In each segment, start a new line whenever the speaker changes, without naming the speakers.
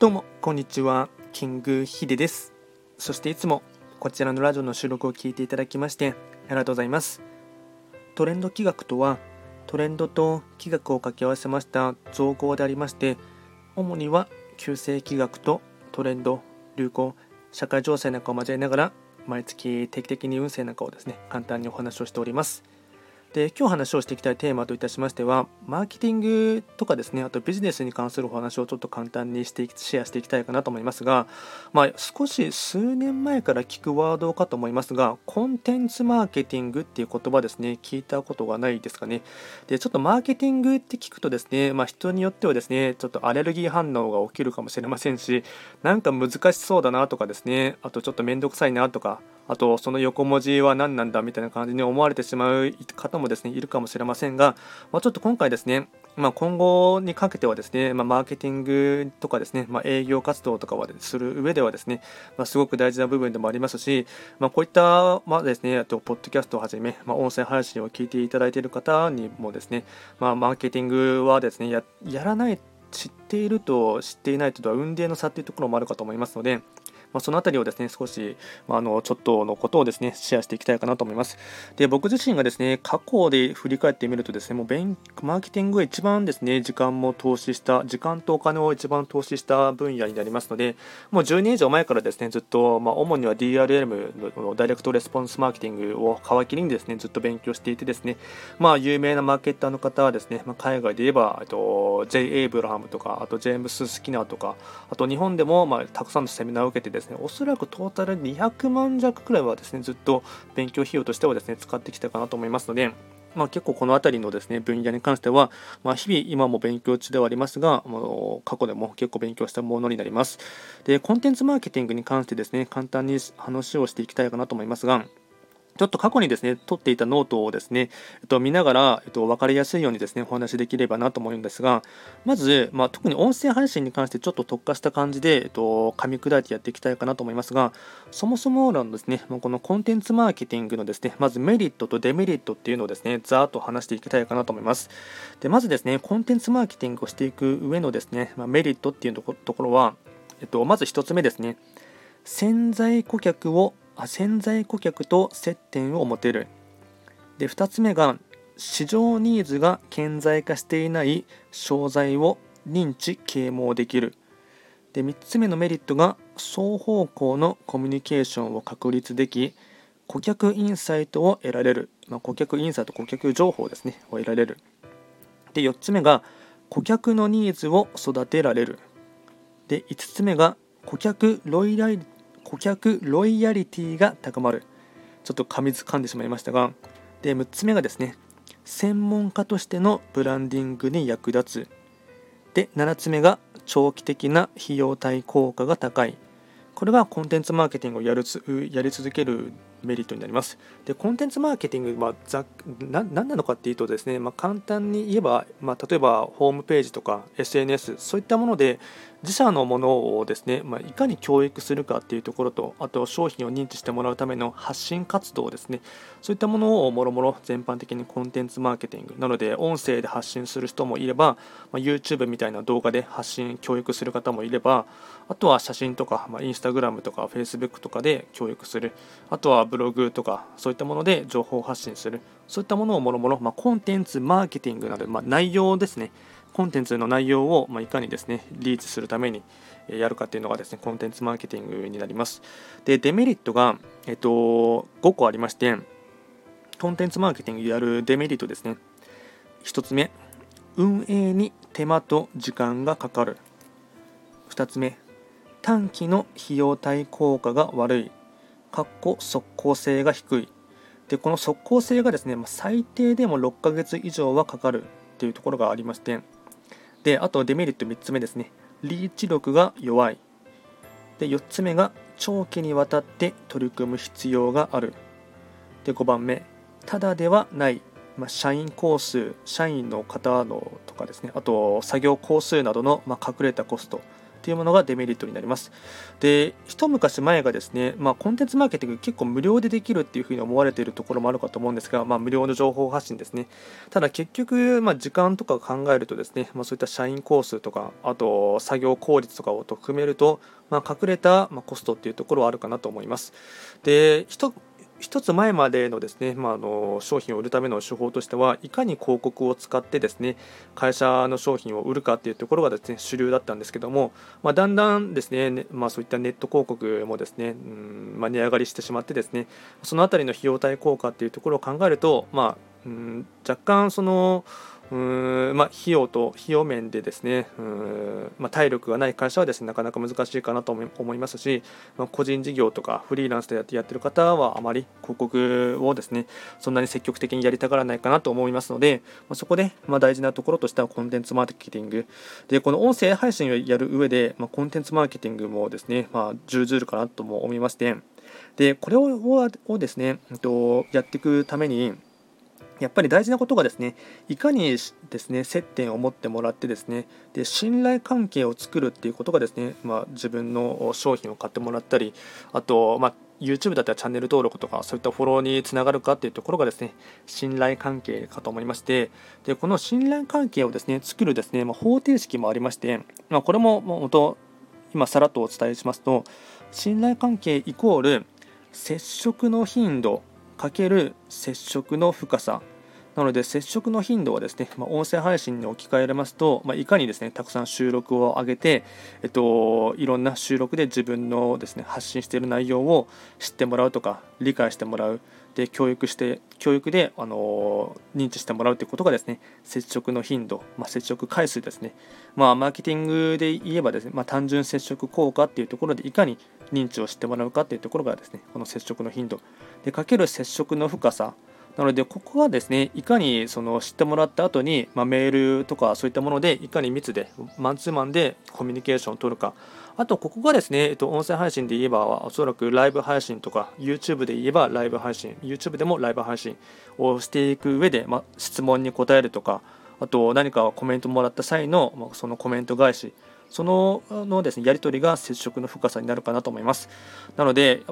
どうも、こんにちは。キングヒデです。そしていつもこちらのラジオの収録を聞いていただきましてありがとうございます。トレンド企画とは、トレンドと企画を掛け合わせました造語でありまして、主には旧世企画とトレンド、流行、社会情勢なんかを交えながら、毎月定期的に運勢なんかをですね、簡単にお話をしております。で今日話をしていきたいテーマといたしましてはマーケティングとかですねあとビジネスに関するお話をちょっと簡単にしてシェアしていきたいかなと思いますが、まあ、少し数年前から聞くワードかと思いますがコンテンツマーケティングっていう言葉ですね聞いたことがないですかね。でちょっとマーケティングって聞くとですね、まあ、人によってはですねちょっとアレルギー反応が起きるかもしれませんしなんか難しそうだなとかですねあとちょっと面倒くさいなとかあとその横文字は何なんだみたいな感じに思われてしまう方もですねいるかもしれませんが、まあ、ちょっと今回ですね、まあ、今後にかけてはですね、まあ、マーケティングとかですね、ま営業活動とかはする上ではですね、ますごく大事な部分でもありますし、まこういった、まですね、あとポッドキャストをはじめ、ま音声配信を聞いていただいている方にもですね、まマーケティングはですねやらない知っていると知っていないとでは運命の差というところもあるかと思いますので、まあ、そのあたりをですね、少し、まあ、あのちょっとのことをですね、シェアしていきたいかなと思います。で、僕自身がですね、過去で振り返ってみるとですね、もう勉マーケティングが一番ですね、時間も投資した、時間とお金を一番投資した分野になりますので、もう10年以上前からですね、ずっと、まあ、主には DRM のダイレクトレスポンスマーケティングを皮切りにですね、ずっと勉強していてですね、まあ、有名なマーケッターの方はですね、まあ、海外で言えば、と J. エイブラハムとか、あとジェームス・スキナーとか、あと日本でも、まあ、たくさんのセミナーを受けてですね、おそらくトータル200万弱くらいはですねずっと勉強費用としてはですね使ってきたかなと思いますので。まあ、結構この辺りのですね分野に関しては、まあ、日々今も勉強中ではありますが、あの過去でも結構勉強したものになります。で、コンテンツマーケティングに関してですね、簡単に話をしていきたいかなと思いますが、ちょっと過去にですね、取っていたノートをですね、えっと、見ながら、えっと、分かりやすいようにですね、お話しできればなと思うんですが、まず、まあ、特に音声配信に関してちょっと特化した感じで、えっと、噛み砕いてやっていきたいかなと思いますが、そもそものですね、このコンテンツマーケティングのですね、まずメリットとデメリットっていうのをですね、ざーっと話していきたいかなと思います。で、まずですね、コンテンツマーケティングをしていく上のですね、まあ、メリットっていうところは、えっと、まず1つ目ですね、潜在顧客を潜在顧客と接点を持てる。で2つ目が市場ニーズが顕在化していない商材を認知啓蒙できる。で3つ目のメリットが双方向のコミュニケーションを確立でき顧客インサイトを得られる、まあ、顧客インサイト顧客情報ですねを得られる。で4つ目が顧客のニーズを育てられる。で5つ目が顧客ロイヤリ顧客ロイヤリティが高まる。ちょっと噛みつかんでしまいましたがで6つ目がですね専門家としてのブランディングに役立つ。で7つ目が長期的な費用対効果が高い。これはコンテンツマーケティングをやるやり続けるメリットになります。で、コンテンツマーケティングはざ何なのかっていうとですね、まあ、簡単に言えば、まあ、例えばホームページとか SNS、そういったもので自社のものをですね、まあ、いかに教育するかっていうところと、あと商品を認知してもらうための発信活動ですね、そういったものをもろもろ全般的にコンテンツマーケティング、なので音声で発信する人もいれば、まあ、YouTube みたいな動画で発信、教育する方もいれば、あとは写真とか、まあ、Instagram とか Facebook とかで教育する、あとはブログとかそういったもので情報発信する。そういったものをもろもろ、コンテンツマーケティングなど、まあ、内容ですね。コンテンツの内容を、ま、いかにですねリーチするためにやるかっていうのがですねコンテンツマーケティングになります。でデメリットが、えっと、5個ありましてコンテンツマーケティングやるデメリットですね。1つ目運営に手間と時間がかかる。2つ目短期の費用対効果が悪い。かっこ速効性が低い。でこの速効性がですね最低でも6ヶ月以上はかかるっていうところがありましてであとデメリット3つ目ですね。リーチ力が弱い。で4つ目が長期にわたって取り組む必要がある。で5番目。ただではない、まあ、社員工数社員の方のとかですね。あと作業工数などの、まあ、隠れたコスト。っっていうものがデメリットになります。で、一昔前がですね、まあ、コンテンツマーケティング結構無料でできるっていうふうに思われているところもあるかと思うんですが、まあ、無料の情報発信ですね。ただ結局、まあ、時間とか考えるとですね、まあ、そういった社員工数とか、あと作業効率とかを含めると、まあ、隠れたコストっていうところはあるかなと思います。で、一つ前までのですね、まあ、あの商品を売るための手法としてはいかに広告を使ってですね会社の商品を売るかっていうところがですね主流だったんですけども、まあ、だんだんですね、まあ、そういったネット広告もですね、うんまあ、値上がりしてしまってですねそのあたりの費用対効果っていうところを考えると、まあ、うん若干そのうんまあ、費用と費用面でですねうん、まあ、体力がない会社はですねなかなか難しいかなと思いますし、まあ、個人事業とかフリーランスでやってやってる方はあまり広告をですねそんなに積極的にやりたがらないかなと思いますので、まあ、そこで、まあ、大事なところとしてはコンテンツマーケティング。でこの音声配信をやる上で、まあ、コンテンツマーケティングもですね、まあ、重々かなとも思いましてでこれををですね、えっと、やっていくためにやっぱり大事なことがですねいかにですね接点を持ってもらってですねで信頼関係を作るっていうことがですね、まあ、自分の商品を買ってもらったりあと、まあ、YouTube だったらチャンネル登録とかそういったフォローにつながるかっていうところがですね信頼関係かと思いましてでこの信頼関係をですね作るですね、まあ、方程式もありまして、まあ、これも元今さらっとお伝えしますと信頼関係イコール接触の頻度かける接触の深さなので接触の頻度はですね、まあ、音声配信に置き換えられますと、まあ、いかにですねたくさん収録を上げて、えっと、いろんな収録で自分のですね発信している内容を知ってもらうとか理解してもらう。で教育して教育であの認知してもらうということがですね接触の頻度、まあ、接触回数ですね、まあ、マーケティングで言えばですね、まあ、単純接触効果っていうところでいかに認知を知ってもらうかっていうところがですねこの接触の頻度。でかける接触の深さなので、ここはですね、いかにその知ってもらった後に、まあ、メールとかそういったもので、いかに密で、マンツーマンでコミュニケーションを取るか。あと、ここがですね、えっと、音声配信で言えば、おそらくライブ配信とか、YouTube で言えばライブ配信、YouTube でもライブ配信をしていく上で、まあ、質問に答えるとか、あと何かコメントもらった際の、まあ、そのコメント返し、そののですねやり取りが接触の深さになるかなと思います。なので、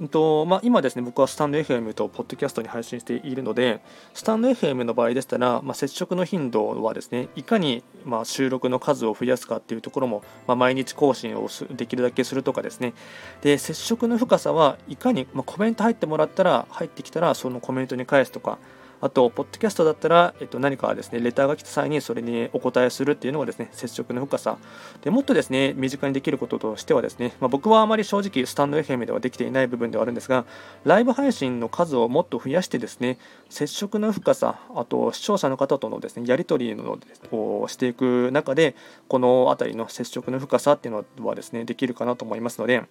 うんとまあ、今ですね僕はスタンド FM とポッドキャストに配信しているので、スタンド FM の場合でしたら、まあ、接触の頻度はですねいかにま収録の数を増やすかっていうところも、まあ、毎日更新をできるだけするとかですね、で接触の深さはいかに、ま、コメント入ってもらったら、入ってきたらそのコメントに返すとか、あと、ポッドキャストだったら、えっと、何かですね、レターが来た際にそれにお答えするっていうのがですね、接触の深さ。でもっとですね、身近にできることとしてはですね、まあ、僕はあまり正直、スタンド FM ではできていない部分ではあるんですが、ライブ配信の数をもっと増やしてですね、接触の深さ、あと視聴者の方とのですね、やり取りのをしていく中で、この辺りの接触の深さっていうのはですね、できるかなと思いますので、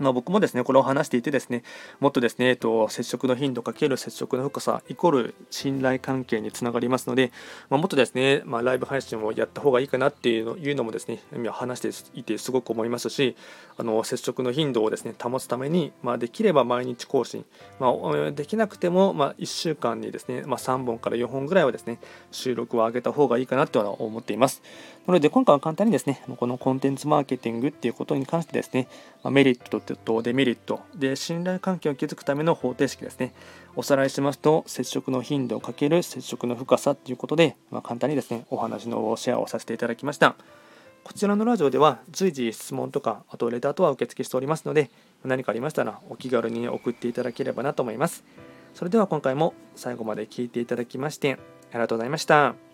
まあ、僕もですねこれを話していてですねもっとですね、えっと、接触の頻度かける接触の深さイコール信頼関係につながりますので、まあ、もっとですね、まあ、ライブ配信をやった方がいいかなっていうのいうのもですね今話していてすごく思いますしあの接触の頻度をですね保つために、まあ、できれば毎日更新、まあ、できなくても、まあ、1週間にですね、まあ、3本から4本ぐらいはですね収録を上げた方がいいかなとは思っています。なので今回は簡単にですねこのコンテンツマーケティングっていうことに関してですねまメリットとデメリットで信頼関係を築くための方程式ですね。おさらいしますと接触の頻度をかける接触の深さということで、まあ、簡単にですねお話のシェアをさせていただきました。こちらのラジオでは随時質問とかあとレターとは受付しておりますので何かありましたらお気軽に送っていただければなと思います。それでは今回も最後まで聴いていただきましてありがとうございました。